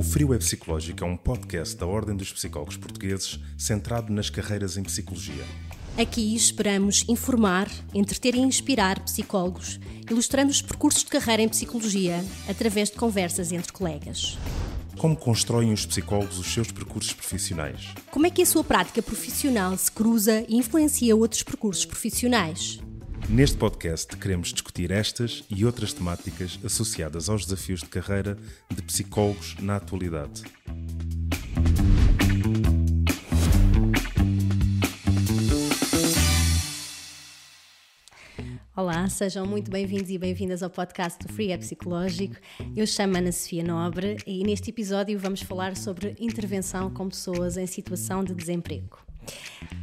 O Frio é Psicológico é um podcast da Ordem dos Psicólogos Portugueses centrado nas carreiras em psicologia. Aqui esperamos informar, entreter e inspirar psicólogos, ilustrando os percursos de carreira em psicologia através de conversas entre colegas. Como constroem os psicólogos os seus percursos profissionais? Como é que a sua prática profissional se cruza e influencia outros percursos profissionais? Neste podcast queremos discutir estas e outras temáticas associadas aos desafios de carreira de psicólogos na atualidade. Olá, sejam muito bem-vindos e bem-vindas ao podcast do Free é Psicológico. Eu chamo Ana Sofia Nobre e neste episódio vamos falar sobre intervenção com pessoas em situação de desemprego.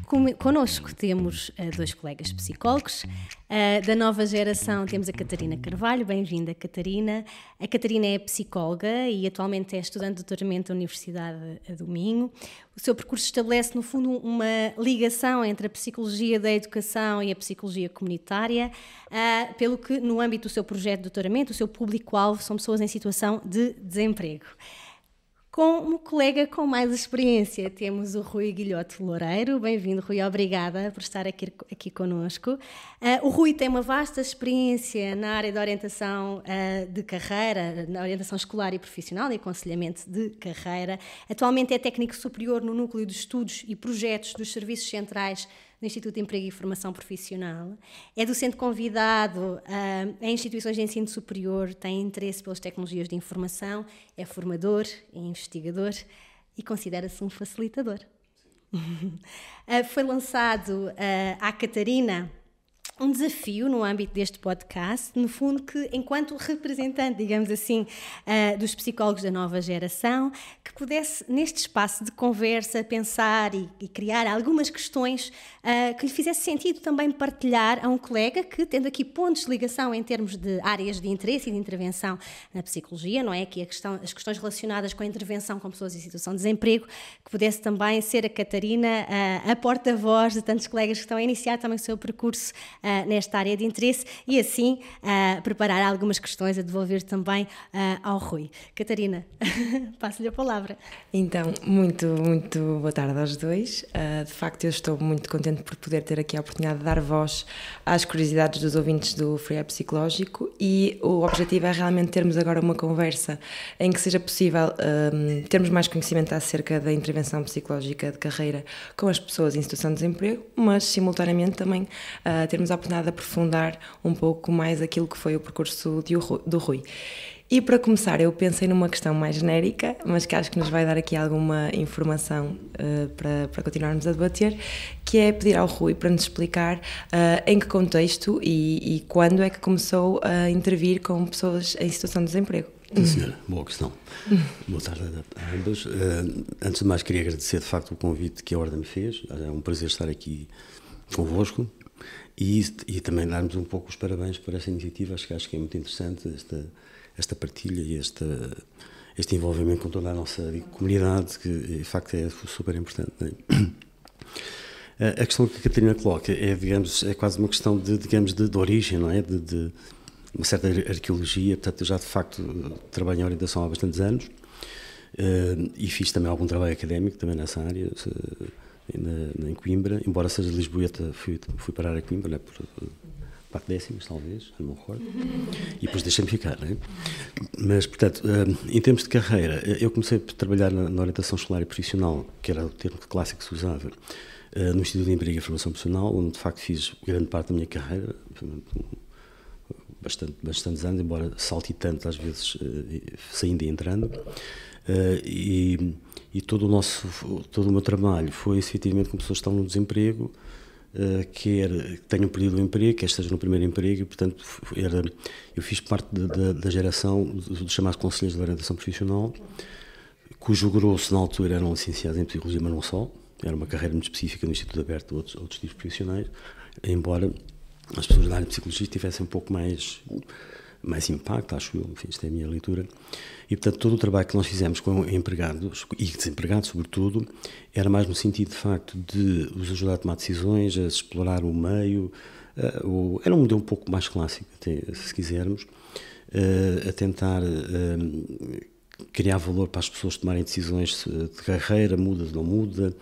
Conosco temos uh, dois colegas psicólogos. Uh, da nova geração temos a Catarina Carvalho. Bem-vinda, Catarina. A Catarina é psicóloga e atualmente é estudante de doutoramento da Universidade do Minho. O seu percurso estabelece, no fundo, uma ligação entre a psicologia da educação e a psicologia comunitária, uh, pelo que, no âmbito do seu projeto de doutoramento, o seu público-alvo são pessoas em situação de desemprego. Com colega com mais experiência, temos o Rui Guilhote Loureiro. Bem-vindo, Rui. Obrigada por estar aqui, aqui conosco. Uh, o Rui tem uma vasta experiência na área da orientação uh, de carreira, na orientação escolar e profissional e aconselhamento de carreira. Atualmente é técnico superior no Núcleo de Estudos e Projetos dos Serviços Centrais do Instituto de Emprego e Formação Profissional. É docente convidado uh, em instituições de ensino superior, tem interesse pelas tecnologias de informação, é formador, é investigador e considera-se um facilitador. uh, foi lançado uh, à Catarina um desafio no âmbito deste podcast, no fundo, que enquanto representante, digamos assim, dos psicólogos da nova geração, que pudesse, neste espaço de conversa, pensar e criar algumas questões uh, que lhe fizesse sentido também partilhar a um colega que, tendo aqui pontos de ligação em termos de áreas de interesse e de intervenção na psicologia, não é? A questão, as questões relacionadas com a intervenção com pessoas em situação de desemprego, que pudesse também ser a Catarina uh, a porta-voz de tantos colegas que estão a iniciar também o seu percurso uh, nesta área de interesse e assim preparar algumas questões a devolver também ao Rui. Catarina, passo-lhe a palavra. Então, muito, muito boa tarde aos dois. de facto, eu estou muito contente por poder ter aqui a oportunidade de dar voz às curiosidades dos ouvintes do Free App Psicológico e o objetivo é realmente termos agora uma conversa em que seja possível um, termos mais conhecimento acerca da intervenção psicológica de carreira com as pessoas em situação de desemprego, mas simultaneamente também uh, termos a oportunidade de aprofundar um pouco mais aquilo que foi o percurso de, do Rui. E para começar, eu pensei numa questão mais genérica, mas que acho que nos vai dar aqui alguma informação uh, para, para continuarmos a debater, que é pedir ao Rui para nos explicar uh, em que contexto e, e, quando é que começou a intervir com pessoas em situação de desemprego. Sim, senhora, boa questão. Boa tarde a ambos. Uh, antes de mais, queria agradecer de facto o convite que a Ordem me fez. É um prazer estar aqui convosco. E, e também darmos um pouco os parabéns por esta iniciativa, acho que, acho que é muito interessante esta, esta partilha e esta, este envolvimento com toda a nossa comunidade, que de facto é super importante. É? A questão que a Catarina coloca é, digamos, é quase uma questão de, digamos, de, de origem, não é? De, de, uma certa arqueologia, portanto, eu já de facto trabalho em orientação há bastantes anos uh, e fiz também algum trabalho académico também nessa área. Na, em Coimbra, embora seja lisboeta, fui, fui parar a Coimbra né, por quatro décimos, talvez, não me recordo, e depois deixei-me ficar. Né? Mas, portanto, eh, em termos de carreira, eh, eu comecei a trabalhar na, orientação escolar e profissional, que era o termo clássico que se usava, eh, no Instituto de Emprego e Formação Profissional, onde de facto fiz grande parte da minha carreira, bastante, bastantes anos, embora saltitante às vezes, saindo e entrando. E e todo o nosso todo o meu trabalho foi efetivamente com pessoas que estão no desemprego uh, quer que tenham perdido o emprego quer estejam no primeiro emprego e portanto era eu fiz parte de, de, da geração dos chamados conselheiros de orientação profissional cujo grosso na altura eram licenciados em psicologia mas não só. Era uma carreira muito específica no Instituto Aberto outros, outros tipos profissionais embora as pessoas da área de psicologia tivessem um pouco mais mais impacto, acho eu, enfim, isto é a minha leitura. E, portanto, todo o trabalho que nós fizemos com empregados, e desempregados, sobretudo, era mais no sentido, de facto, de os ajudar a tomar decisões, a explorar o meio. Uh, era um modelo um pouco mais clássico, até, se quisermos, uh, a tentar uh, criar valor para as pessoas tomarem decisões de carreira, muda, não muda,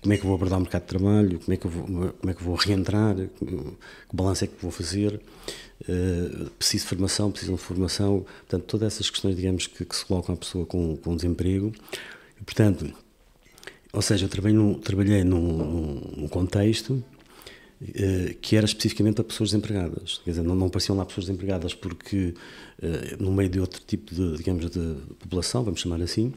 como é que eu vou abordar o mercado de trabalho, como é que eu vou, como é que vou reentrar, que balanço é que vou fazer, preciso de formação, preciso de formação, portanto, todas essas questões, digamos, que, que se colocam à pessoa com, com desemprego, e, portanto, ou seja, eu trabalhei num, trabalhei num, num contexto uh, que era especificamente para pessoas desempregadas. Quer dizer, não, não apareciam lá pessoas desempregadas porque, uh, no meio de outro tipo de, digamos, de população, vamos chamar assim,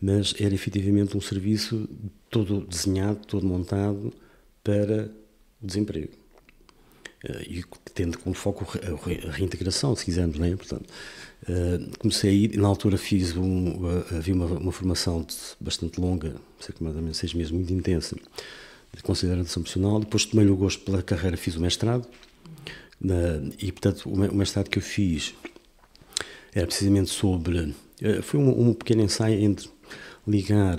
mas era efetivamente um serviço todo desenhado, todo montado para o desemprego. Uh, e tendo como foco a reintegração, se quisermos, não é? Portanto, Uh, comecei a ir, na altura fiz um, uh, havia uma, uma, formação bastante longa, mais ou menos seis meses, muito intensa, de consideração profissional. Depois tomei o gosto pela carreira, fiz o mestrado. E, portanto, o mestrado que eu fiz era precisamente sobre. Foi um, um, pequeno ensaio entre ligar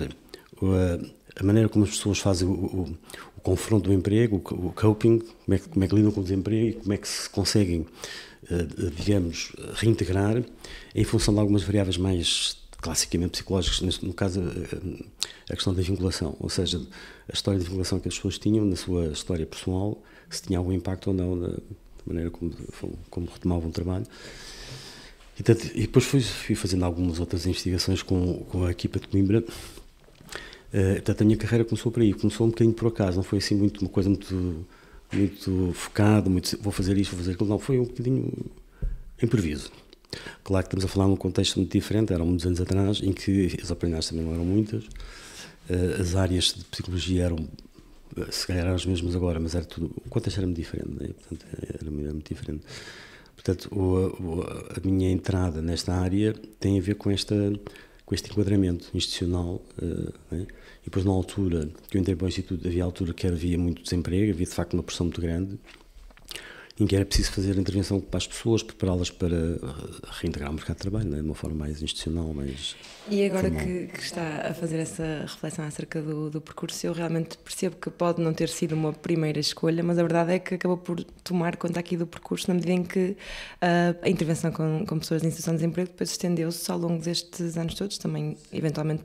a maneira como as pessoas fazem o, o confronto do emprego, o, coping, como é, que, como é que lidam com o desemprego e como é que se conseguem eh, digamos, reintegrar em função de algumas variáveis mais classicamente psicológicas, no caso eh, a questão da vinculação, ou seja, a história de vinculação que as pessoas tinham na sua história pessoal, se tinha algum impacto ou não na maneira como, como retomavam o trabalho. E, tanto, e depois fui, fui, fazendo algumas outras investigações com, com a equipa de Coimbra. Uh, portanto, a minha carreira começou por aí, começou um bocadinho por acaso, não foi assim muito, uma coisa muito muito focado, muito, vou fazer isto, vou fazer aquilo. Não, foi um bocadinho imprevisto. Claro que estamos a falar num contexto muito diferente, eram muitos anos atrás, em que as oportunidades também não eram muitas, eh, as áreas de psicologia eram, eh, se calhar eram as mesmas agora, mas era tudo, o contexto era muito diferente, né? Portanto, era, era muito diferente. Portanto, o, o, a minha entrada nesta área tem a ver com esta com este enquadramento institucional. Uh, né? E depois, na altura que eu entrei para o Instituto, havia altura que havia muito desemprego, havia de facto uma pressão muito grande, em que era preciso fazer a intervenção para as pessoas, prepará-las para reintegrar o mercado de trabalho, né? de uma forma mais institucional, mais. E agora que, que, está a fazer essa reflexão acerca do, do, percurso, eu realmente percebo que pode não ter sido uma primeira escolha, mas a verdade é que acabou por tomar conta aqui do percurso, na medida em que uh, a intervenção com, com pessoas em situação de desemprego depois estendeu-se ao longo destes anos todos, também eventualmente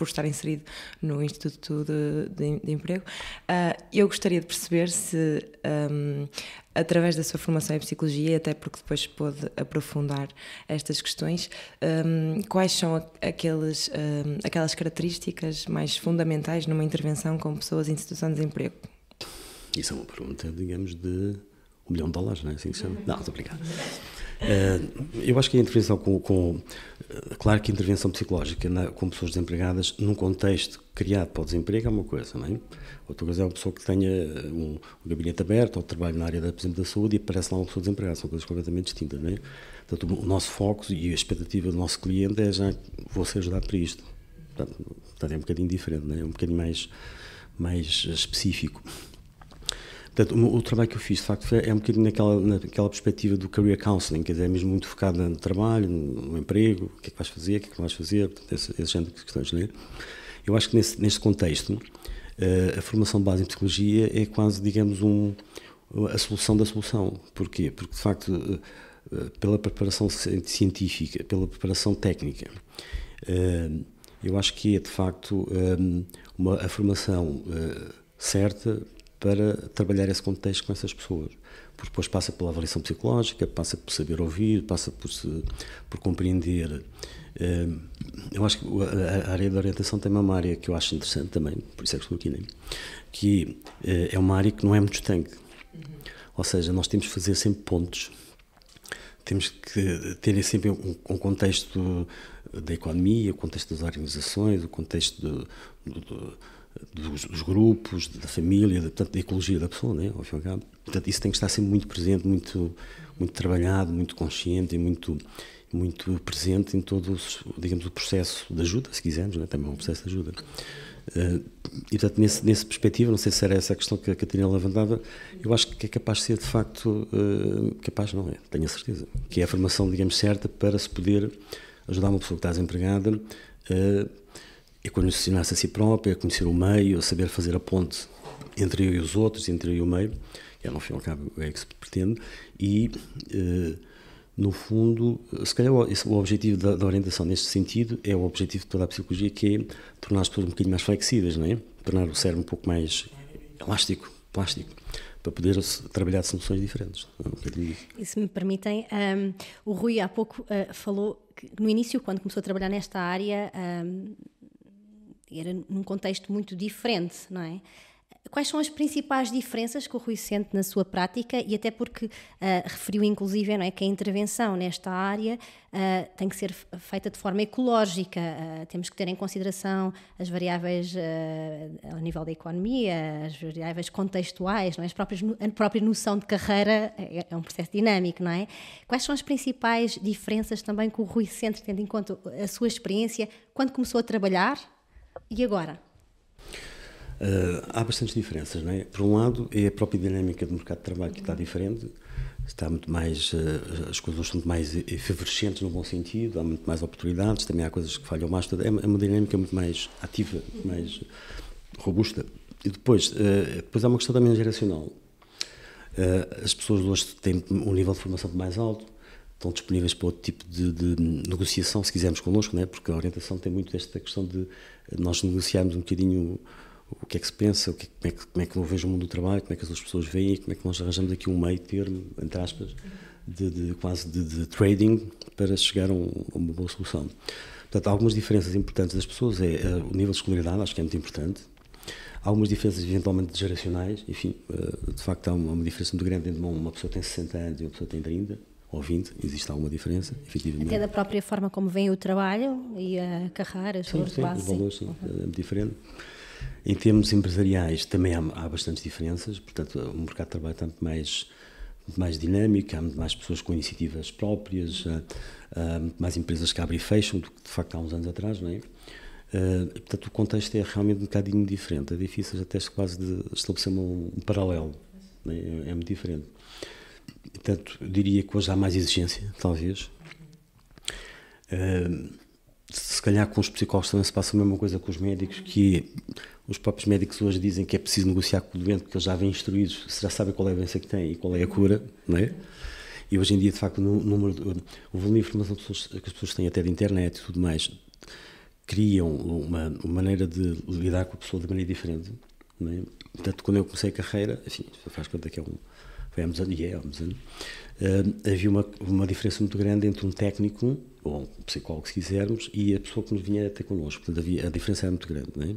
por estar inserido no Instituto de, de, de Emprego. Uh, eu gostaria de perceber se, um, através da sua formação em Psicologia, até porque depois pôde aprofundar estas questões, um, quais são aqueles, um, aquelas características mais fundamentais numa intervenção com pessoas em situação de desemprego? Isso é uma pergunta, digamos, de milhão de dólares, não é assim que se chama? Não, estou obrigado. Uh, eu acho que a intervenção com, com claro que a intervenção psicológica na, com pessoas desempregadas num contexto criado para o desemprego é uma coisa, não é? Outra coisa é uma pessoa que tenha um, um gabinete aberto ou trabalhe na área da, por exemplo, da saúde e aparece lá uma pessoa desempregada, são coisas completamente distintas, não é? Portanto, o nosso foco e a expectativa do nosso cliente é já vou ser ajudado para isto. Portanto é um bocadinho diferente, não é? é um bocadinho mais, mais específico. Portanto, o, o, trabalho que eu fiz, de facto, é um bocadinho naquela, naquela perspectiva do career counseling, quer dizer, é mesmo muito focado no trabalho, no, no emprego, o que é que vais fazer, o que é que não vais fazer, portanto, esse, esse género de questões, não é? Eu acho que nesse, neste contexto, uh, a formação base em psicologia é quase, digamos, um, a solução da solução. Porquê? Porque, de facto, uh, pela preparação científica, pela preparação técnica, uh, eu acho que é, de facto, uma, a formação certa para trabalhar esse contexto com essas pessoas. Porque depois passa pela avaliação psicológica, passa por saber ouvir, passa por, se, por compreender. Eh, eu acho que a área da orientação tem uma área que eu acho interessante também, por isso é que estou aqui, né? que eh, é uma área que não é muito estanque. Ou seja, nós temos que fazer sempre pontos, temos que ter sempre um, contexto da economia, o contexto das organizações, o contexto do, do dos, dos, grupos, da família, da, portanto, da ecologia da pessoa, né, ao fim e cabo. Portanto, isso tem que estar sempre muito presente, muito, muito trabalhado, muito consciente e muito, muito presente em todo, digamos, o processo de ajuda, se quisermos, né, também é um processo de ajuda. Uh, e, portanto, nesse, nesse perspectiva, não sei se era essa a questão que a Catarina levantava, eu acho que é capaz de ser, de facto, uh, capaz não é, tenho a certeza, que é a formação, digamos, certa para se poder ajudar uma pessoa que está desempregada uh, é conhecer-se a si próprio, é conhecer o meio, é saber fazer a ponte entre eu e os outros, entre eu e o meio, que é no fim e ao cabo é que se pretende, e eh, no fundo, se calhar o, o objetivo da, da, orientação neste sentido é o objetivo de toda a psicologia, que é tornar as pessoas um bocadinho mais flexíveis, não é? tornar o cérebro um pouco mais elástico, plástico, para poder trabalhar soluções diferentes. Um e se me permitem, um, o Rui há pouco uh, falou que no início, quando começou a trabalhar nesta área, um, era num contexto muito diferente, não é? Quais são as principais diferenças que o Rui sente na sua prática e até porque uh, referiu inclusive não é, que a intervenção nesta área uh, tem que ser feita de forma ecológica, uh, temos que ter em consideração as variáveis ao nível da economia, as variáveis contextuais, não é? as próprias, a própria noção de carreira é, é, um processo dinâmico, não é? Quais são as principais diferenças também que o Rui sente, tendo em conta a sua experiência, quando começou a trabalhar e agora? Uh, há bastantes diferenças, não é? Por um lado, é a própria dinâmica do mercado de trabalho que está diferente, está muito mais, uh, as coisas são muito mais efervescentes no bom sentido, há muito mais oportunidades, também há coisas que falham mais, é uma dinâmica muito mais ativa, mais robusta. E depois, uh, depois há uma questão também geracional. as pessoas hoje têm um nível de formação mais alto, estão disponíveis para outro tipo de, de, negociação, se quisermos connosco, não é? porque a orientação tem muito esta questão de nós negociarmos um bocadinho o que é que se pensa, o que, como, é que, como é que eu vejo o mundo do trabalho, como é que as pessoas veem e como é que nós arranjamos aqui um meio termo, entre aspas, de, de quase de, de, trading para chegar a, um, a, uma boa solução. Portanto, algumas diferenças importantes das pessoas, é, é o nível de escolaridade, acho que é muito importante. Há algumas diferenças eventualmente geracionais, enfim, uh, de facto há uma, uma, diferença muito grande entre uma pessoa que tem 60 anos e uma pessoa que tem 30 ou 20, existe alguma diferença, efetivamente. Até da própria forma como vem o trabalho e a carreira, os sim, valores sim, base. Os valores, sim, uhum. é muito diferente. Em termos empresariais também há, há bastantes diferenças, portanto o mercado de trabalho está muito mais, muito mais dinâmico, há muito mais pessoas com iniciativas próprias, há, há muito mais empresas que abrem e fecham do que de facto há uns anos atrás, não é? Uh, portanto, o contexto é realmente um bocadinho diferente. É difícil até quase de estabelecer um, um paralelo. É? é? muito diferente. Portanto, diria que hoje há mais exigência, talvez. Uh, se calhar com os psicólogos também se passa a mesma coisa com os médicos, que os próprios médicos hoje dizem que é preciso negociar com o doente porque eles já vêm instruídos, já sabem qual é a doença que têm e qual é a cura, não é? E hoje em dia, de facto, o, número, o volume de informação que, as pessoas têm até de internet e tudo mais, criam uma, uma, maneira de lidar com a pessoa de maneira diferente. É? Portanto, quando eu comecei a carreira, enfim, faz conta que é um, foi anos, e é há uns anos, uh, havia uma, uma diferença muito grande entre um técnico ou um psicólogo, se quisermos, e a pessoa que nos vinha até connosco. Portanto, havia, a diferença era muito grande, não é?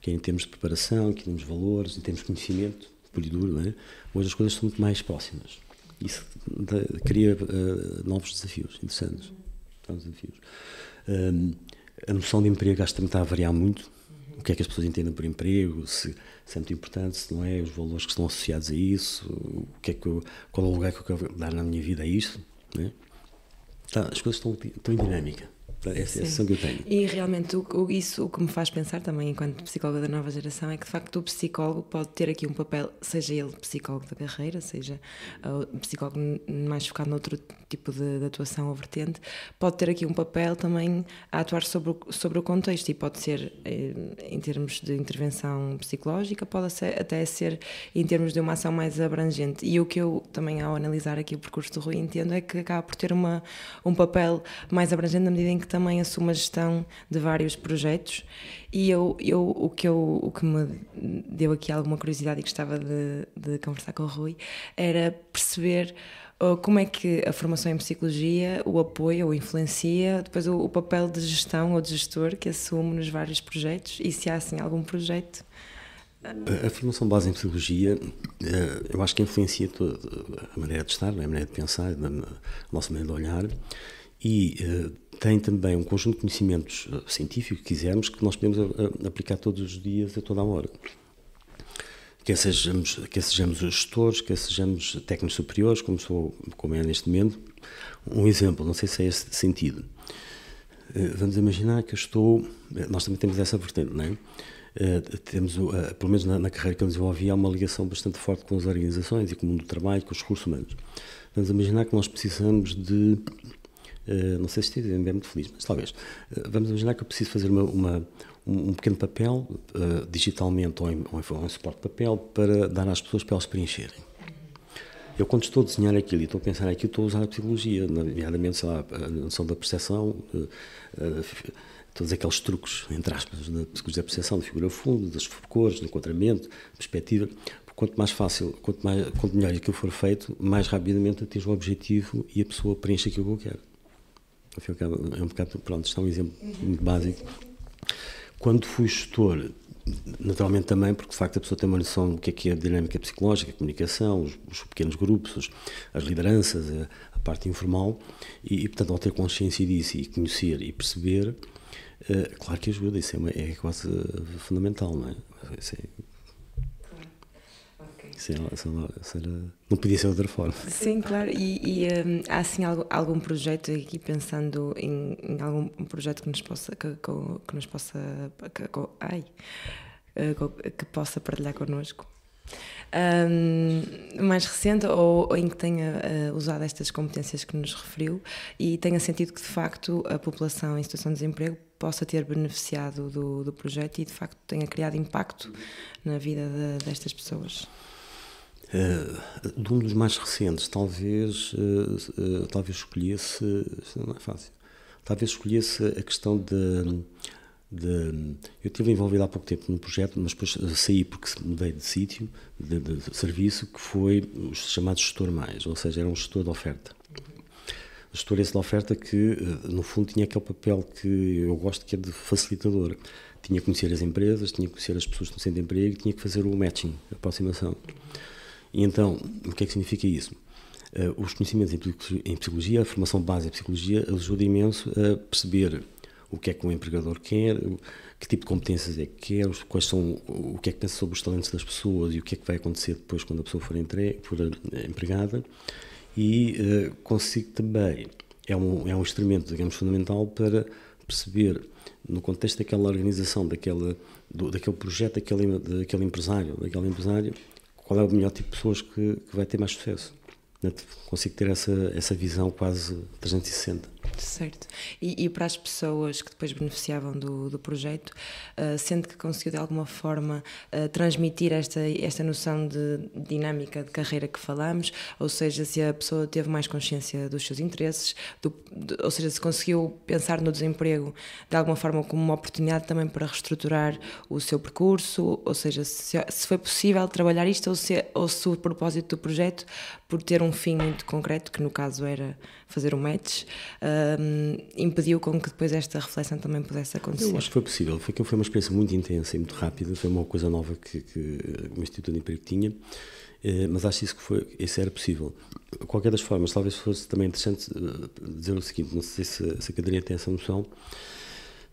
Que é em termos de preparação, que em termos de valores, em termos de conhecimento, puro e duro, não é? Hoje as coisas são muito mais próximas. Isso cria uh, novos desafios interessantes. Novos desafios. Um, a noção de emprego acho que também está a variar muito. O que é que as pessoas entendem por emprego, se, se é muito importante, se não é, os valores que estão associados a isso, o que é que eu, qual é o lugar que eu quero dar na minha vida a isto. Não é? Tá, as coisas estão, estão em dinâmica. Essa é a sensação que eu tenho. E realmente o, o, isso o que me faz pensar também, enquanto psicóloga da nova geração, é que de facto o psicólogo pode ter aqui um papel, seja ele psicólogo da carreira, seja uh, psicólogo mais focado noutro tipo de, de, atuação ou vertente, pode ter aqui um papel também a atuar sobre o, sobre o contexto e pode ser eh, em termos de intervenção psicológica, pode ser, até ser em termos de uma ação mais abrangente. E o que eu também, ao analisar aqui o percurso do Rui, entendo é que acaba por ter uma, um papel mais abrangente na medida em que também assume a gestão de vários projetos e eu, eu, o, que eu, o que me deu aqui alguma curiosidade e gostava de, de conversar com o Rui era perceber uh, como é que a formação em psicologia o apoia ou influencia depois o, o, papel de gestão ou de gestor que assume nos vários projetos e se há assim algum projeto? A, formação base em psicologia uh, eu acho que influencia toda a maneira de estar, a maneira de pensar, a nossa maneira de olhar e uh, tem também um conjunto de conhecimentos uh, científicos, que quisermos, que nós podemos uh, aplicar todos os dias, a toda a hora. Quer sejamos, quer sejamos gestores, quer sejamos técnicos superiores, como, sou, como é neste momento. Um exemplo, não sei se é esse sentido. Vamos imaginar que eu estou. Nós também temos essa vertente, não é? temos, pelo menos na, na, carreira que eu desenvolvi, há uma ligação bastante forte com as organizações e com o mundo do trabalho, com os recursos humanos. Vamos imaginar que nós precisamos de Uh, não sei se estive bem muito feliz, mas talvez. Uh, vamos imaginar que eu preciso fazer uma, uma um, pequeno papel, uh, digitalmente ou em, ou em, ou em suporte de papel, para dar às pessoas para elas preencherem. Eu, quando estou a desenhar aquilo e estou a pensar aquilo, estou a usar a psicologia, nomeadamente, sei lá, a noção da percepção, todos aqueles truques, entre aspas, da psicologia da percepção, de figura fundo, das cores, do enquadramento, perspectiva. Quanto mais fácil, quanto, mais, quanto melhor aquilo for feito, mais rapidamente atinge o objetivo e a pessoa preenche aquilo que eu quero. É um bocado, pronto, isto é um exemplo muito básico. Quando fui gestor, naturalmente também, porque de facto a pessoa tem uma noção do que é que é a dinâmica psicológica, a comunicação, os, os pequenos grupos, os, as lideranças, a, a, parte informal, e, e, portanto ao ter consciência disso e conhecer e perceber, uh, claro que ajuda, isso é, uma, é quase fundamental, não é? Isso é não podia ser de outra forma. Sim, claro. E, e um, há assim algum, algum projeto aqui pensando em, em, algum projeto que nos possa que, que nos possa que, ai, eh, que possa partilhar connosco? Um, mais recente ou, ou, em que tenha uh, usado estas competências que nos referiu e tenha sentido que de facto a população em situação de desemprego possa ter beneficiado do, do projeto e de facto tenha criado impacto na vida de, destas pessoas. Uh, de um dos mais recentes, talvez, uh, uh, talvez escolhesse, não é fácil, talvez escolhesse a questão de, de, eu estive envolvido há pouco tempo num projeto, mas depois saí porque mudei de sítio, de, de, serviço, que foi o chamado gestor mais, ou seja, era um gestor de oferta. Gestor esse de oferta que, no fundo, tinha aquele papel que eu gosto que é de facilitador. Tinha que conhecer as empresas, tinha que conhecer as pessoas que estão sem emprego, tinha que fazer o matching, a aproximação. E então, o que é que significa isso? Uh, os conhecimentos em psicologia, a formação base em psicologia, ajuda imenso a perceber o que é que um empregador quer, que tipo de competências é que quer, quais são, o que é que pensa sobre os talentos das pessoas e o que é que vai acontecer depois quando a pessoa for, for eh, empregada. E uh, consigo também, é um, é um instrumento, digamos, fundamental para perceber, no contexto daquela organização, daquela, do, daquele projeto, daquele, daquele empresário, daquele empresário, qual é o melhor tipo de pessoas que, que vai ter mais sucesso. Consigo ter essa, essa visão quase 360. Certo. E, e, para as pessoas que depois beneficiavam do, do projeto, uh, sente que conseguiu de alguma forma uh, transmitir esta, esta noção de dinâmica de carreira que falamos, ou seja, se a pessoa teve mais consciência dos seus interesses, do, de, ou seja, se conseguiu pensar no desemprego de alguma forma como uma oportunidade também para reestruturar o seu percurso, ou seja, se, se foi possível trabalhar isto ou se, ou se o propósito do projeto, por ter um fim muito concreto, que no caso era fazer um match, um, impediu com que depois esta reflexão também pudesse acontecer? Eu acho que foi possível. Foi, foi uma experiência muito intensa e muito rápida. Foi uma coisa nova que, que o Instituto de Emprego tinha. Eh, mas acho isso que foi, isso era possível. De qualquer das formas, talvez fosse também interessante eh, dizer o seguinte: não sei se, se a cadeira tem essa noção.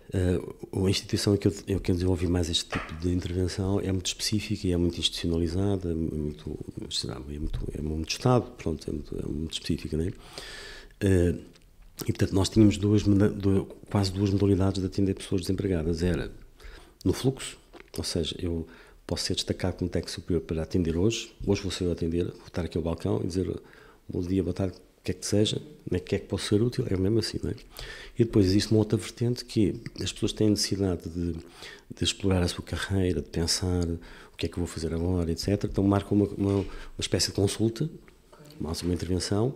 Uh, a instituição que, eu, que eu desenvolvi mais este tipo de intervenção é muito específica e é muito institucionalizada, é muito, é muito, é muito Estado, pronto, é muito, é muito específica, não é? Uh, e, portanto, nós tínhamos duas, duas, quase duas modalidades de atender pessoas desempregadas. Era no fluxo, ou seja, eu posso ser destacado como técnico superior para atender hoje, hoje vou ser eu atender, vou estar aqui ao balcão e dizer bom dia, boa tarde, o que é que seja, o que é que posso ser útil, é mesmo assim, não é? E depois existe uma outra vertente que as pessoas têm necessidade de, de explorar a sua carreira, de pensar o que é que eu vou fazer agora, etc. Então marcam uma, uma, uma espécie de consulta, uma, uma intervenção,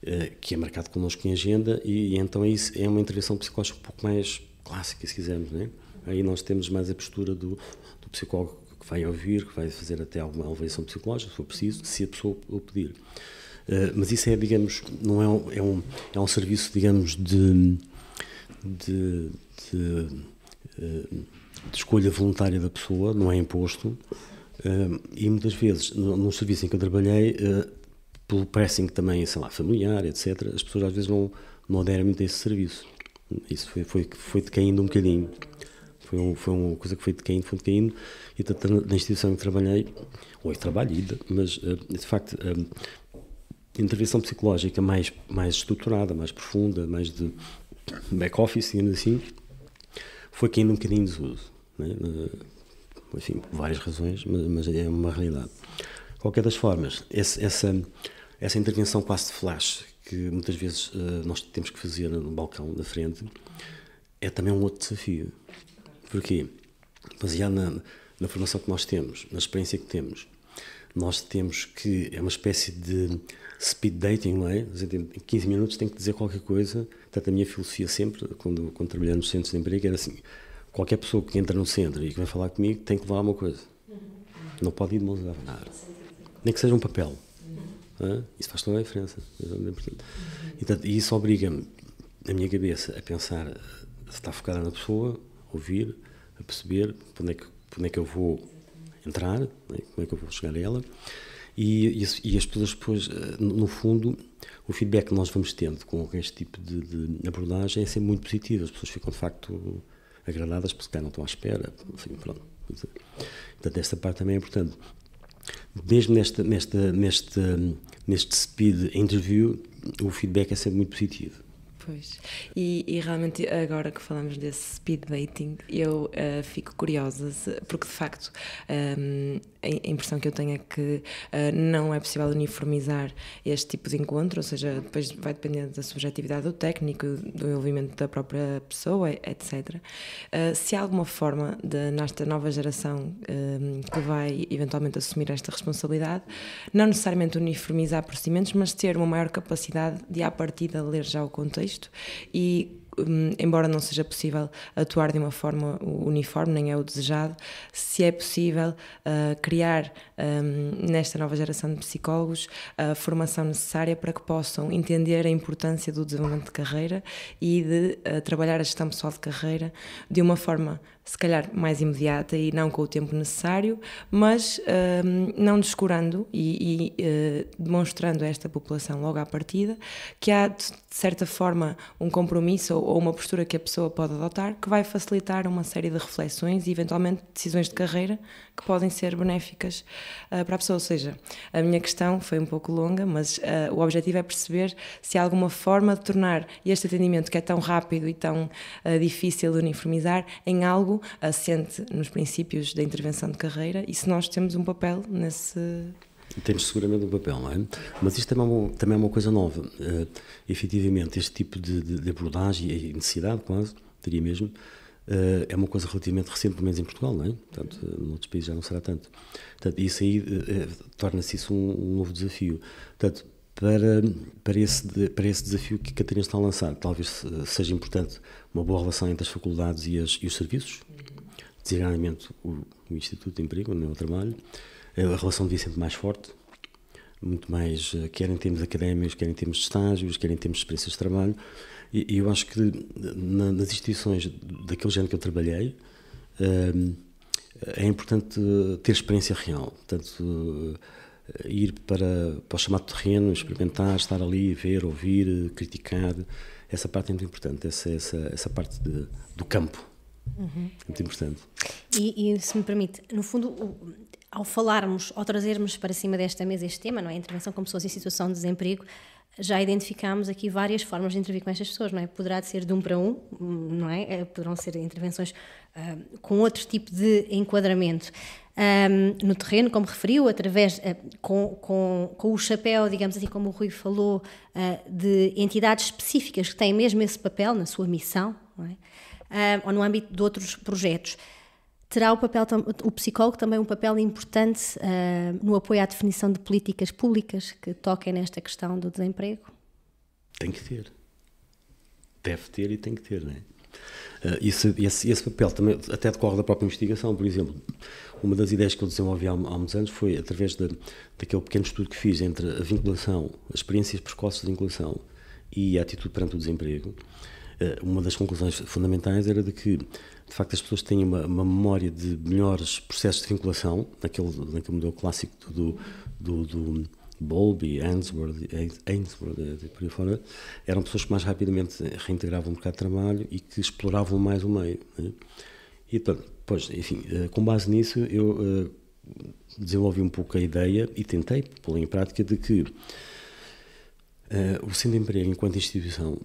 eh, que é marcado connosco em agenda e, e então é, isso, é uma intervenção psicológica um pouco mais clássica, se quisermos. Né? Aí nós temos mais a postura do, do psicólogo que vai ouvir, que vai fazer até alguma avaliação psicológica, se for preciso, se a pessoa o pedir. Uh, mas isso é, digamos, não é um, é um, é um serviço, digamos, de, de, de, uh, de escolha voluntária da pessoa, não é imposto. Uh, e muitas vezes, no, no, serviço em que eu trabalhei, pelo pressing também, sei lá, familiar, etc., as pessoas às vezes não, não aderem muito a esse serviço. Isso foi, foi, foi decaindo um bocadinho. Foi, um, foi uma coisa que foi decaindo, foi decaindo. E tanto na instituição em que trabalhei, ou em trabalho ainda, mas eh, de facto, eh, intervenção psicológica mais, mais estruturada, mais profunda, mais de back-office, digamos assim, foi caindo um bocadinho de desuso. Né? Enfim, por várias razões, mas, mas é uma realidade. De qualquer das formas, esse, essa essa intervenção quase de flash que muitas vezes uh, nós temos que fazer no balcão da frente é também um outro desafio. Porquê? Baseado na, na formação que nós temos, na experiência que temos, nós temos que. É uma espécie de speed dating, não é? Em 15 minutos tem que dizer qualquer coisa. Portanto, a minha filosofia sempre, quando, quando trabalhei nos centros de emprego, era assim: qualquer pessoa que entra no centro e que vem falar comigo tem que levar uma coisa. Não pode ir de mãos dadas. Nem que seja um papel. Uhum. Isso faz toda a diferença. E, e isso obriga-me, a minha cabeça, a pensar, a estar focada na pessoa, a ouvir, a perceber para onde é que, para onde é que eu vou entrar, né? como é que eu vou chegar a ela. E, e, e, as pessoas depois, eh, no fundo, o feedback que nós vamos tendo com este tipo de, de abordagem é sempre muito positivo. As pessoas ficam de facto agradadas porque se não estão à espera. Enfim, pronto. Portanto, esta parte também é importante. Mesmo nesta, nesta, neste, neste speed interview, o feedback é sempre muito positivo. Pois. E, e, realmente, agora que falamos desse speed dating, eu uh, fico curiosa, porque de facto um, ehm, a impressão que eu tenho é que uh, não é possível uniformizar este tipo de encontro, ou seja, depois vai depender da subjetividade do técnico, do envolvimento da própria pessoa, etc. Uh, eh, se há alguma forma, de, nesta nova geração ehm, que vai eventualmente assumir esta responsabilidade, não necessariamente uniformizar procedimentos, mas ter uma maior capacidade de, à partida, ler já o contexto isto. E hum, embora não seja possível atuar de uma forma uniforme, nem é o desejado, se é possível uh, criar um, nesta nova geração de psicólogos a formação necessária para que possam entender a importância do desenvolvimento de carreira e de uh, trabalhar a gestão pessoal de carreira de uma forma se calhar mais imediata e não com o tempo necessário, mas uh, não descurando e, e uh, demonstrando a esta população logo à partida que há, de certa forma, um compromisso ou, ou, uma postura que a pessoa pode adotar que vai facilitar uma série de reflexões e, eventualmente, decisões de carreira que podem ser benéficas uh, para a pessoa. Ou seja, a minha questão foi um pouco longa, mas uh, o objetivo é perceber se há alguma forma de tornar este atendimento, que é tão rápido e tão uh, difícil de uniformizar, em algo assente nos princípios da intervenção de carreira e se nós temos um papel nesse. Temos seguramente um papel, não é? Mas isto também é uma, também é uma coisa nova. Uh, efetivamente, este tipo de, de, de abordagem e necessidade, quase, diria mesmo, é uma coisa relativamente recente, pelo menos em Portugal, não é? Portanto, uh, noutros países já não será tanto. Portanto, isso aí uh, torna-se isso um, um, novo desafio. Portanto, para, para, esse, para esse desafio que a Catarina está a lançar, talvez seja importante uma boa relação entre as faculdades e, as, e os serviços, designadamente o, o, Instituto de Emprego, eu trabalho. A relação devia ser mais forte, muito mais, quer em termos académicos, quer em termos de estágios, quer em termos de experiências de trabalho. E eu acho que na, nas instituições daquele género que eu trabalhei hum, é importante ter experiência real. Portanto, ir para, para o chamado terreno, experimentar, estar ali, ver, ouvir, criticar. Essa parte é muito importante, essa, essa, essa parte de, do campo. Uhum. É muito importante. E, e, se me permite, no fundo, ao falarmos, ao trazermos para cima desta mesa este tema, não é? A intervenção com pessoas em situação de desemprego, já identificámos aqui várias formas de intervir com estas pessoas, não é? Poderá ser de um para um, não é? Eh, poderão ser intervenções uh, com outro tipo de enquadramento. Um, no terreno, como referiu, através uh, com, com, com, o chapéu, digamos assim, como o Rui falou, uh, de entidades específicas que têm mesmo esse papel na sua missão, é? ou no âmbito de outros projetos terá o papel o psicólogo também um papel importante uh, no apoio à definição de políticas públicas que toquem nesta questão do desemprego? Tem que ter. Deve ter e tem que ter, não é? Uh, esse, esse, esse, papel também até decorre da própria investigação, por exemplo. Uma das ideias que eu desenvolvi há, há muitos anos foi através de, daquele pequeno estudo que fiz entre a vinculação, as experiências precoces de vinculação e a atitude perante o desemprego. Uh, uma das conclusões fundamentais era de que de facto as pessoas têm uma, uma, memória de melhores processos de vinculação, naquele, naquele modelo clássico do, do, do Bowlby, Ainsworth, Ainsworth e por aí fora, eram pessoas que mais rapidamente reintegravam o mercado de trabalho e que exploravam mais o meio. Né? E, pois, enfim, eh, com base nisso, eu desenvolvi um pouco a ideia e tentei pô-la em prática de que uh, o Centro de Emprego, enquanto instituição,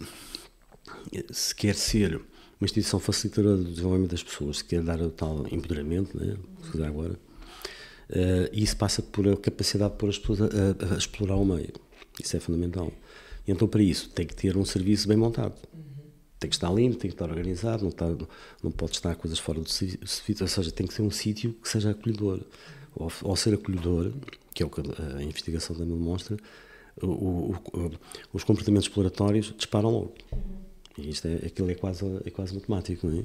se quer ser uma instituição facilitadora do desenvolvimento das pessoas, que quer dar o tal empoderamento, né, se agora, uh, isso passa por a capacidade de pôr as pessoas a, a, explorar o meio. Isso é fundamental. E então, para isso, tem que ter um serviço bem montado. Tem que estar limpo, tem que estar organizado, não, está, não pode estar coisas fora do serviço, ou seja, tem que ser um sítio que seja acolhedor. Ao, ao ser acolhedor, que é o que a investigação também demonstra, o, o, os comportamentos exploratórios disparam logo. E isto é, aquilo é quase, é quase matemático, não é?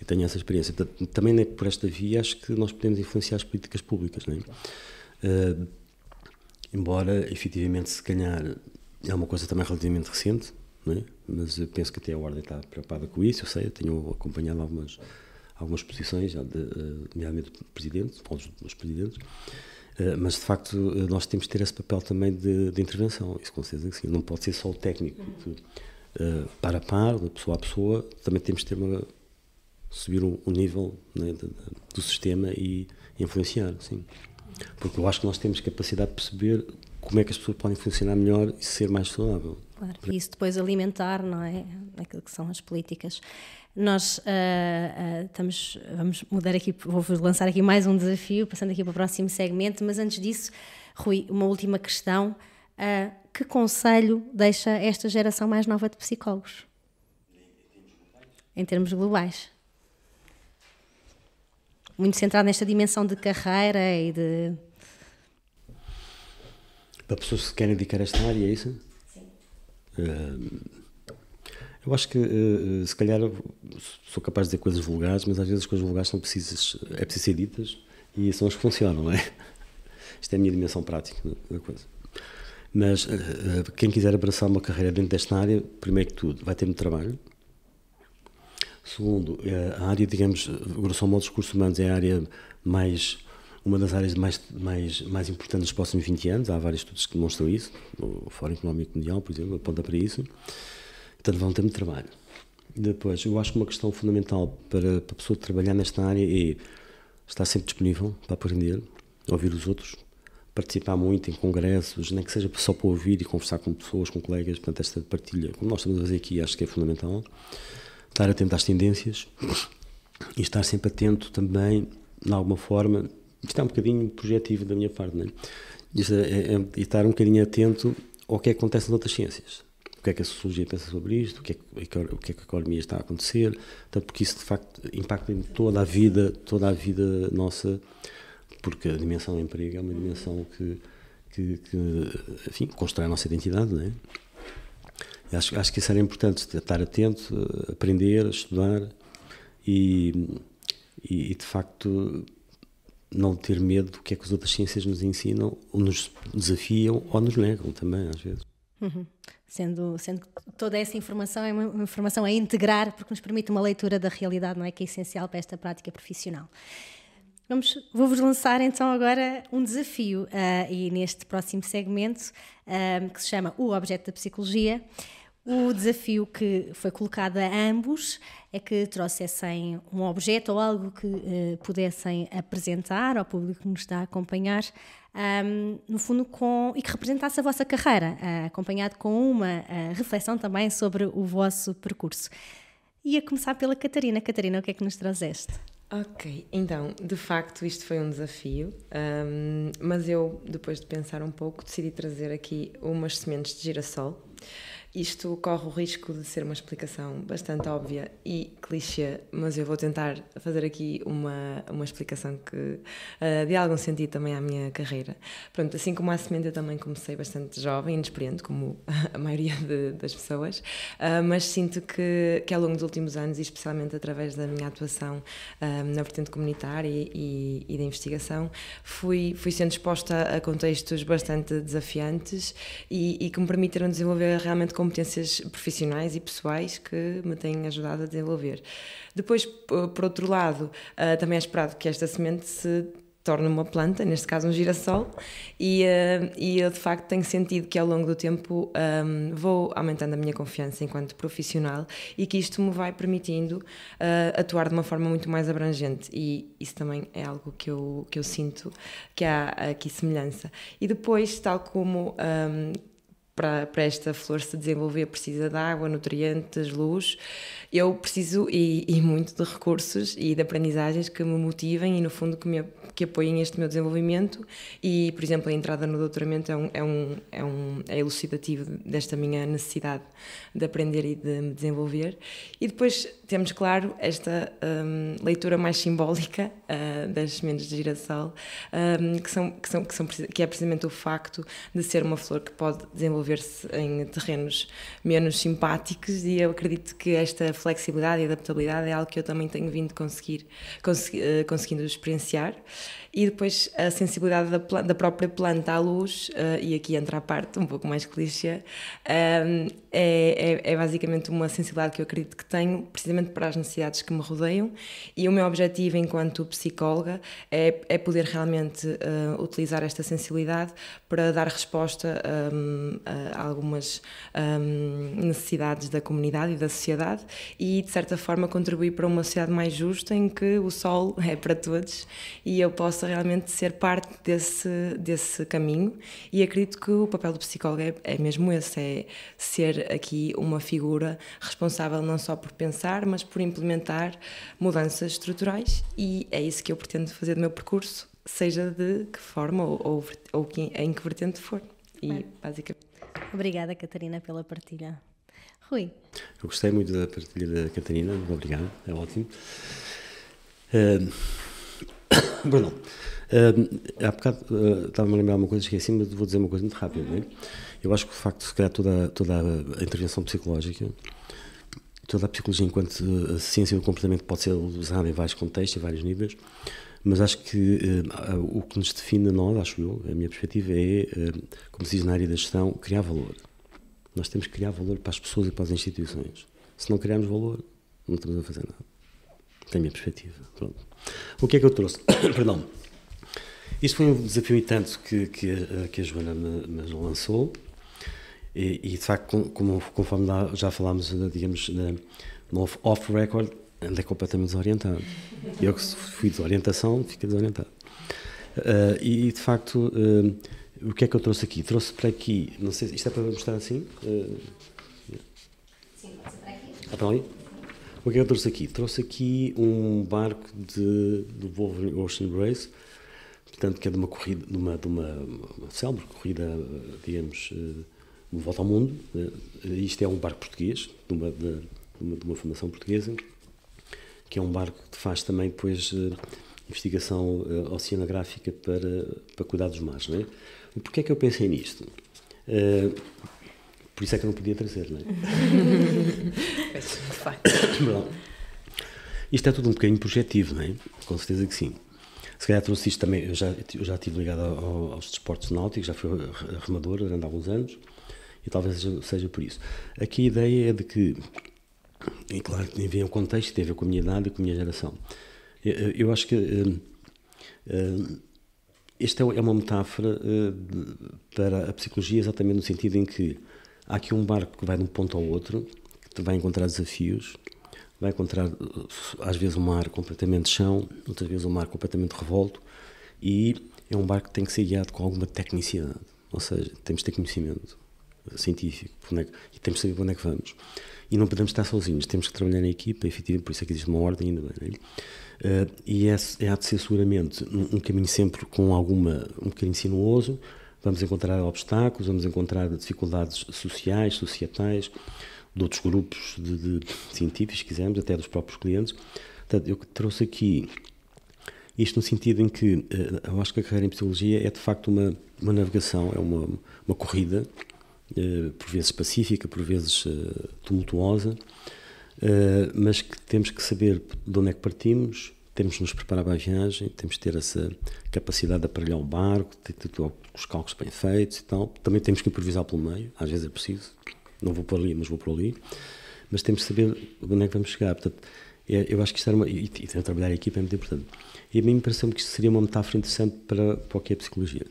Eu tenho essa experiência. Portanto, também é por esta via acho que nós podemos influenciar as políticas públicas, não é? Uh, embora, efetivamente, se calhar é uma coisa também relativamente recente, não é? mas eu penso que até a Ordem está preocupada com isso, eu sei, eu tenho acompanhado algumas, algumas posições, nomeadamente do Presidente, dos presidentes, eh, mas de facto nós temos que ter esse papel também de, de intervenção, isso com certeza que sim, não pode ser só o técnico, uhum. Par a par, de pessoa a pessoa, também temos que ter uma, subir o, nível né, de, de, do sistema e influenciar, sim. Porque eu acho que nós temos capacidade de perceber como é que as pessoas podem funcionar melhor e ser mais saudável. Claro, e isso depois alimentar, não é? Aquilo que são as políticas. Nós uh, uh, estamos, vamos mudar aqui, vou lançar aqui mais um desafio, passando aqui para o próximo segmento, mas antes disso, Rui, uma última questão. Uh, que conselho deixa esta geração mais nova de psicólogos? Em termos globais. Muito centrado nesta dimensão de carreira e de. Para pessoas que se querem dedicar a esta área, é isso? Sim. Eu acho que, uh, se calhar, sou capaz de dizer coisas vulgares, mas às vezes as coisas vulgares são precisas, é preciso ser ditas e são as que funcionam, não é? Isto é a minha dimensão prática da coisa. Mas uh, quem quiser abraçar uma carreira dentro desta área, primeiro que tudo, vai ter muito trabalho. Segundo, a área, digamos, grosso modo, dos recursos humanos é a área mais uma das áreas mais, mais, mais importantes dos próximos 20 anos. Há vários estudos que demonstram isso. O Fórum Económico Mundial, por exemplo, aponta para isso. Portanto, vão ter muito trabalho. Depois, eu acho que uma questão fundamental para, para a pessoa trabalhar nesta área é estar sempre disponível para aprender, ouvir os outros, participar muito em congressos, nem que seja só para ouvir e conversar com pessoas, com colegas. Portanto, esta partilha, como nós estamos a fazer aqui, acho que é fundamental. Estar atento às tendências e estar sempre atento também, de alguma forma, isto é um bocadinho projetivo da minha parte, não é? Isto é, é, é estar um bocadinho atento ao que, é que acontece nas outras ciências o que é que a sociologia pensa sobre isto, o que é que, o que, é que a economia está a acontecer, tanto porque isso de facto impacta em toda a vida, toda a vida nossa, porque a dimensão emprego é uma dimensão que, que, que enfim, constrói a nossa identidade, não é? E acho, acho que isso era importante, estar atento, aprender, estudar e, e, e de facto não ter medo do que é que as outras ciências nos ensinam, ou nos desafiam ou nos negam também, às vezes. Uhum. Sendo, sendo toda essa informação é uma informação a integrar, porque nos permite uma leitura da realidade, não é? Que é essencial para esta prática profissional. Vamos, vou-vos lançar então agora um desafio, uh, e neste próximo segmento, uh, que se chama O Objeto da Psicologia. O desafio que foi colocado a ambos é que trouxessem um objeto ou algo que uh, pudessem apresentar ao público que nos está a acompanhar um, no fundo, com, e que representasse a vossa carreira, uh, acompanhado com uma uh, reflexão também sobre o vosso percurso. E a começar pela Catarina. Catarina, o que é que nos trouxeste? Ok, então, de facto, isto foi um desafio, um, mas eu, depois de pensar um pouco, decidi trazer aqui umas sementes de girassol. Isto corre o risco de ser uma explicação bastante óbvia e clichê, mas eu vou tentar fazer aqui uma, uma explicação que uh, dê algum sentido também à minha carreira. Pronto, assim como a semente, eu também comecei bastante jovem, inexperiente, como a maioria de, das pessoas, uh, mas sinto que, que ao longo dos últimos anos, e especialmente através da minha atuação uh, na vertente comunitária e, e, e da investigação, fui, fui sendo exposta a contextos bastante desafiantes e, e que me permitiram desenvolver realmente competências profissionais e pessoais que me têm ajudado a desenvolver. Depois, por outro lado, ah, também é esperado que esta semente se torne uma planta, neste caso um girassol, e, uh, e eu de facto tenho sentido que ao longo do tempo um, vou aumentando a minha confiança enquanto profissional e que isto me vai permitindo uh, atuar de uma forma muito mais abrangente e isso também é algo que eu, que eu sinto que há aqui semelhança. E depois, tal como um, para, para esta flor se desenvolver precisa de água, nutrientes, luz. Eu preciso e, e, muito de recursos e de aprendizagens que me motivem e no fundo que me, que apoiem este meu desenvolvimento e, por exemplo, a entrada no doutoramento é um, é um, é um é elucidativo desta minha necessidade de aprender e de me desenvolver. E depois temos, claro, esta um, leitura mais simbólica uh, das sementes de girassol, um, que, são, que, são, que, são, que é precisamente o facto de ser uma flor que pode desenvolver-se em terrenos menos simpáticos e eu acredito que esta flexibilidade e adaptabilidade é algo que eu também tenho vindo conseguir, consegui, uh, conseguindo experienciar e depois a sensibilidade da, da própria planta à luz, uh, e aqui entra a parte um pouco mais clichê, uh, é, é, é, basicamente uma sensibilidade que eu acredito que tenho, precisamente para as necessidades que me rodeiam, e o meu objetivo enquanto psicóloga é, é poder realmente uh, utilizar esta sensibilidade para dar resposta um, a algumas um, necessidades da comunidade e da sociedade e, de certa forma, contribuir para uma sociedade mais justa em que o sol é para todos e eu posso possa realmente ser parte desse, desse caminho e acredito que o papel do psicólogo é, é mesmo esse, é ser aqui uma figura responsável não só por pensar, mas por implementar mudanças estruturais e é isso que eu pretendo fazer do meu percurso, seja de que forma ou, ou, ou em que vertente for. E basicamente. Obrigada, Catarina, pela partilha. Rui. Eu gostei muito da partilha da Catarina, obrigado, é ótimo. Uh, Bruno, uh, há bocado uh, estava-me a lembrar uma coisa, esqueci, mas vou dizer uma coisa muito rápida. É? Eu acho que o facto se criar toda, toda a intervenção psicológica, toda a psicologia enquanto a ciência do comportamento pode ser usada em vários contextos, em vários níveis, mas acho que uh, o que nos define a nós, acho eu, a minha perspectiva é, uh, como se diz na área da gestão, criar valor. Nós temos que criar valor para as pessoas e para as instituições. Se não criarmos valor, não estamos a fazer nada. É a minha perspectiva. Pronto. O que é que eu trouxe? Perdão. Isto foi um desafio e tanto que, que, a, que a Joana me, me lançou. E, e, de facto, como, conforme já falámos, digamos, no off-record, andei completamente desorientado. Eu que fui desorientação, fiquei desorientado. Uh, e, de facto, uh, o que é que eu trouxe aqui? Trouxe para aqui, não sei, isto é para mostrar assim? Uh, Sim, pode ser para aqui. Ah, para ali? O que é que eu trouxe aqui? Trouxe aqui um barco de, do Wolverine Ocean Race, portanto, que é de uma corrida, de uma, de uma, uma célebre corrida, digamos, eh, de volta ao mundo. Eh, isto é um barco português, de uma, de, uma, de uma fundação portuguesa, que é um barco que faz também depois eh, investigação oceanográfica para, para cuidar dos mares. Não é? Porquê é que eu pensei nisto? Por isso é que eu não podia trazer, não é? Isto é tudo um bocadinho projetivo, não é? Com certeza que sim. Se calhar trouxe isto também, eu já, eu já estive ligado ao, aos desportos náuticos, já fui remador durante alguns anos, e talvez seja, seja, por isso. Aqui a ideia é de que, e claro que tem a ver com o contexto, tem a ver com a minha idade e com a minha geração. Eu, eu acho que uh, uh, esta é uma metáfora uh, para a psicologia, exatamente no sentido em que Há aqui um barco que vai de um ponto ao outro, que vai encontrar desafios, vai encontrar às vezes um mar completamente chão, outras vezes um mar completamente revolto, e é um barco que tem que ser guiado com alguma tecnicidade, ou seja, temos de ter conhecimento científico é que, e temos de saber para onde é que vamos. E não podemos estar sozinhos, temos que trabalhar em equipa, efetivamente, por isso é que existe uma ordem ainda bem. Uh, e é, é, há de ser seguramente um, um, caminho sempre com alguma, um bocadinho sinuoso, Vamos encontrar obstáculos, vamos encontrar dificuldades sociais, societais, de outros grupos de, de científicos, se quisermos, até dos próprios clientes. Portanto, eu trouxe aqui isto no sentido em que eh, eu acho que a carreira em psicologia é de facto uma, uma navegação, é uma, uma corrida, eh, por vezes pacífica, por vezes eh, tumultuosa, mas que temos que saber de onde é que partimos, temos de nos preparar para a viagem, temos de ter essa capacidade de aparelhar o barco, ter, ter, os cálculos bem feitos e tal. Também temos que improvisar pelo meio, às vezes é preciso. Não vou por ali, mas vou por ali. Mas temos de saber onde é que vamos chegar. Portanto, é, eu acho que isto era uma. E, e trabalhar a equipa é muito importante. E a mim pareceu-me que isto seria uma metáfora interessante para, para é psicologia.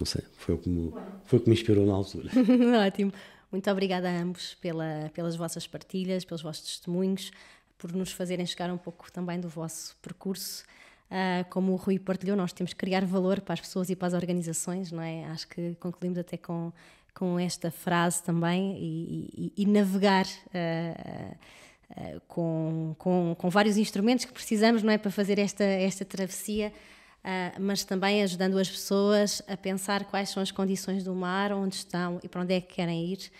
Não sei, foi o que me, foi o que me inspirou na altura. Ótimo. Muito obrigada a ambos pela, pelas vossas partilhas, pelos vossos testemunhos por nos fazerem chegar um pouco também do vosso percurso. Uh, como o Rui partilhou, nós temos que criar valor para as pessoas e para as organizações, não é? Acho que concluímos até com, com esta frase também e, e, e navegar uh, uh, com, com, com, vários instrumentos que precisamos, não é? Para fazer esta, esta travessia. mas também ajudando as pessoas a pensar quais são as condições do mar, onde estão e para onde é que querem ir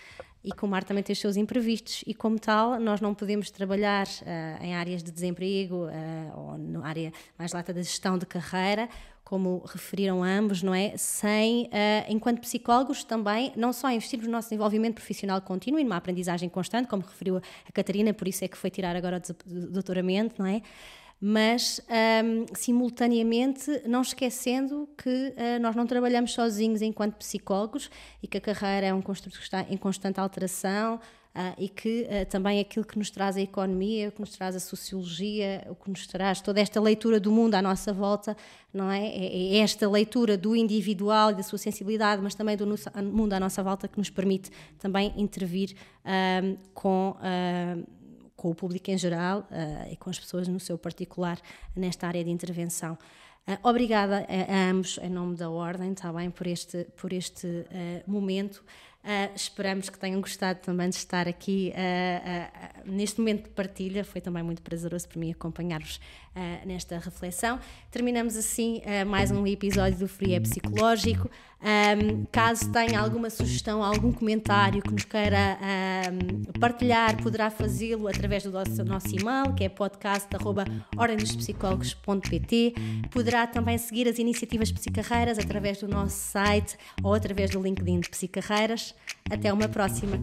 e que o mar também tem os seus imprevistos e como tal nós não podemos trabalhar uh, em áreas de desemprego uh, ou na área mais lata da gestão de carreira como referiram ambos, não é? Sem, uh, enquanto psicólogos também, não só investir no nosso desenvolvimento profissional contínuo e numa aprendizagem constante, como referiu a Catarina, por isso é que foi tirar agora o doutoramento, não é? Mas um, simultaneamente não esquecendo que uh, nós não trabalhamos sozinhos enquanto psicólogos e que a carreira é um construto que está em constante alteração uh, e que uh, também aquilo que nos traz a economia, o que nos traz a sociologia, o que nos traz toda esta leitura do mundo à nossa volta, não é? É, é esta leitura do individual e da sua sensibilidade, mas também do mundo à nossa volta que nos permite também intervir com com o público em geral uh, e com as pessoas no seu particular nesta área de intervenção. Uh, obrigada a, a, ambos, em nome da Ordem, está bem, por este, por este uh, momento. Esperamos que tenham gostado também de estar aqui neste momento de partilha. Foi também muito prazeroso para mim acompanhar-vos nesta reflexão. Terminamos assim mais um episódio do Free é Psicológico. Um, caso tenha alguma sugestão, algum comentário que nos queira um, partilhar, poderá fazê-lo através do nosso, nosso e-mail, que é podcast.ordemdospsicólogos.pt. Poderá também seguir as iniciativas Psicarreiras através do nosso site ou através do LinkedIn de Psicarreiras. Até uma próxima!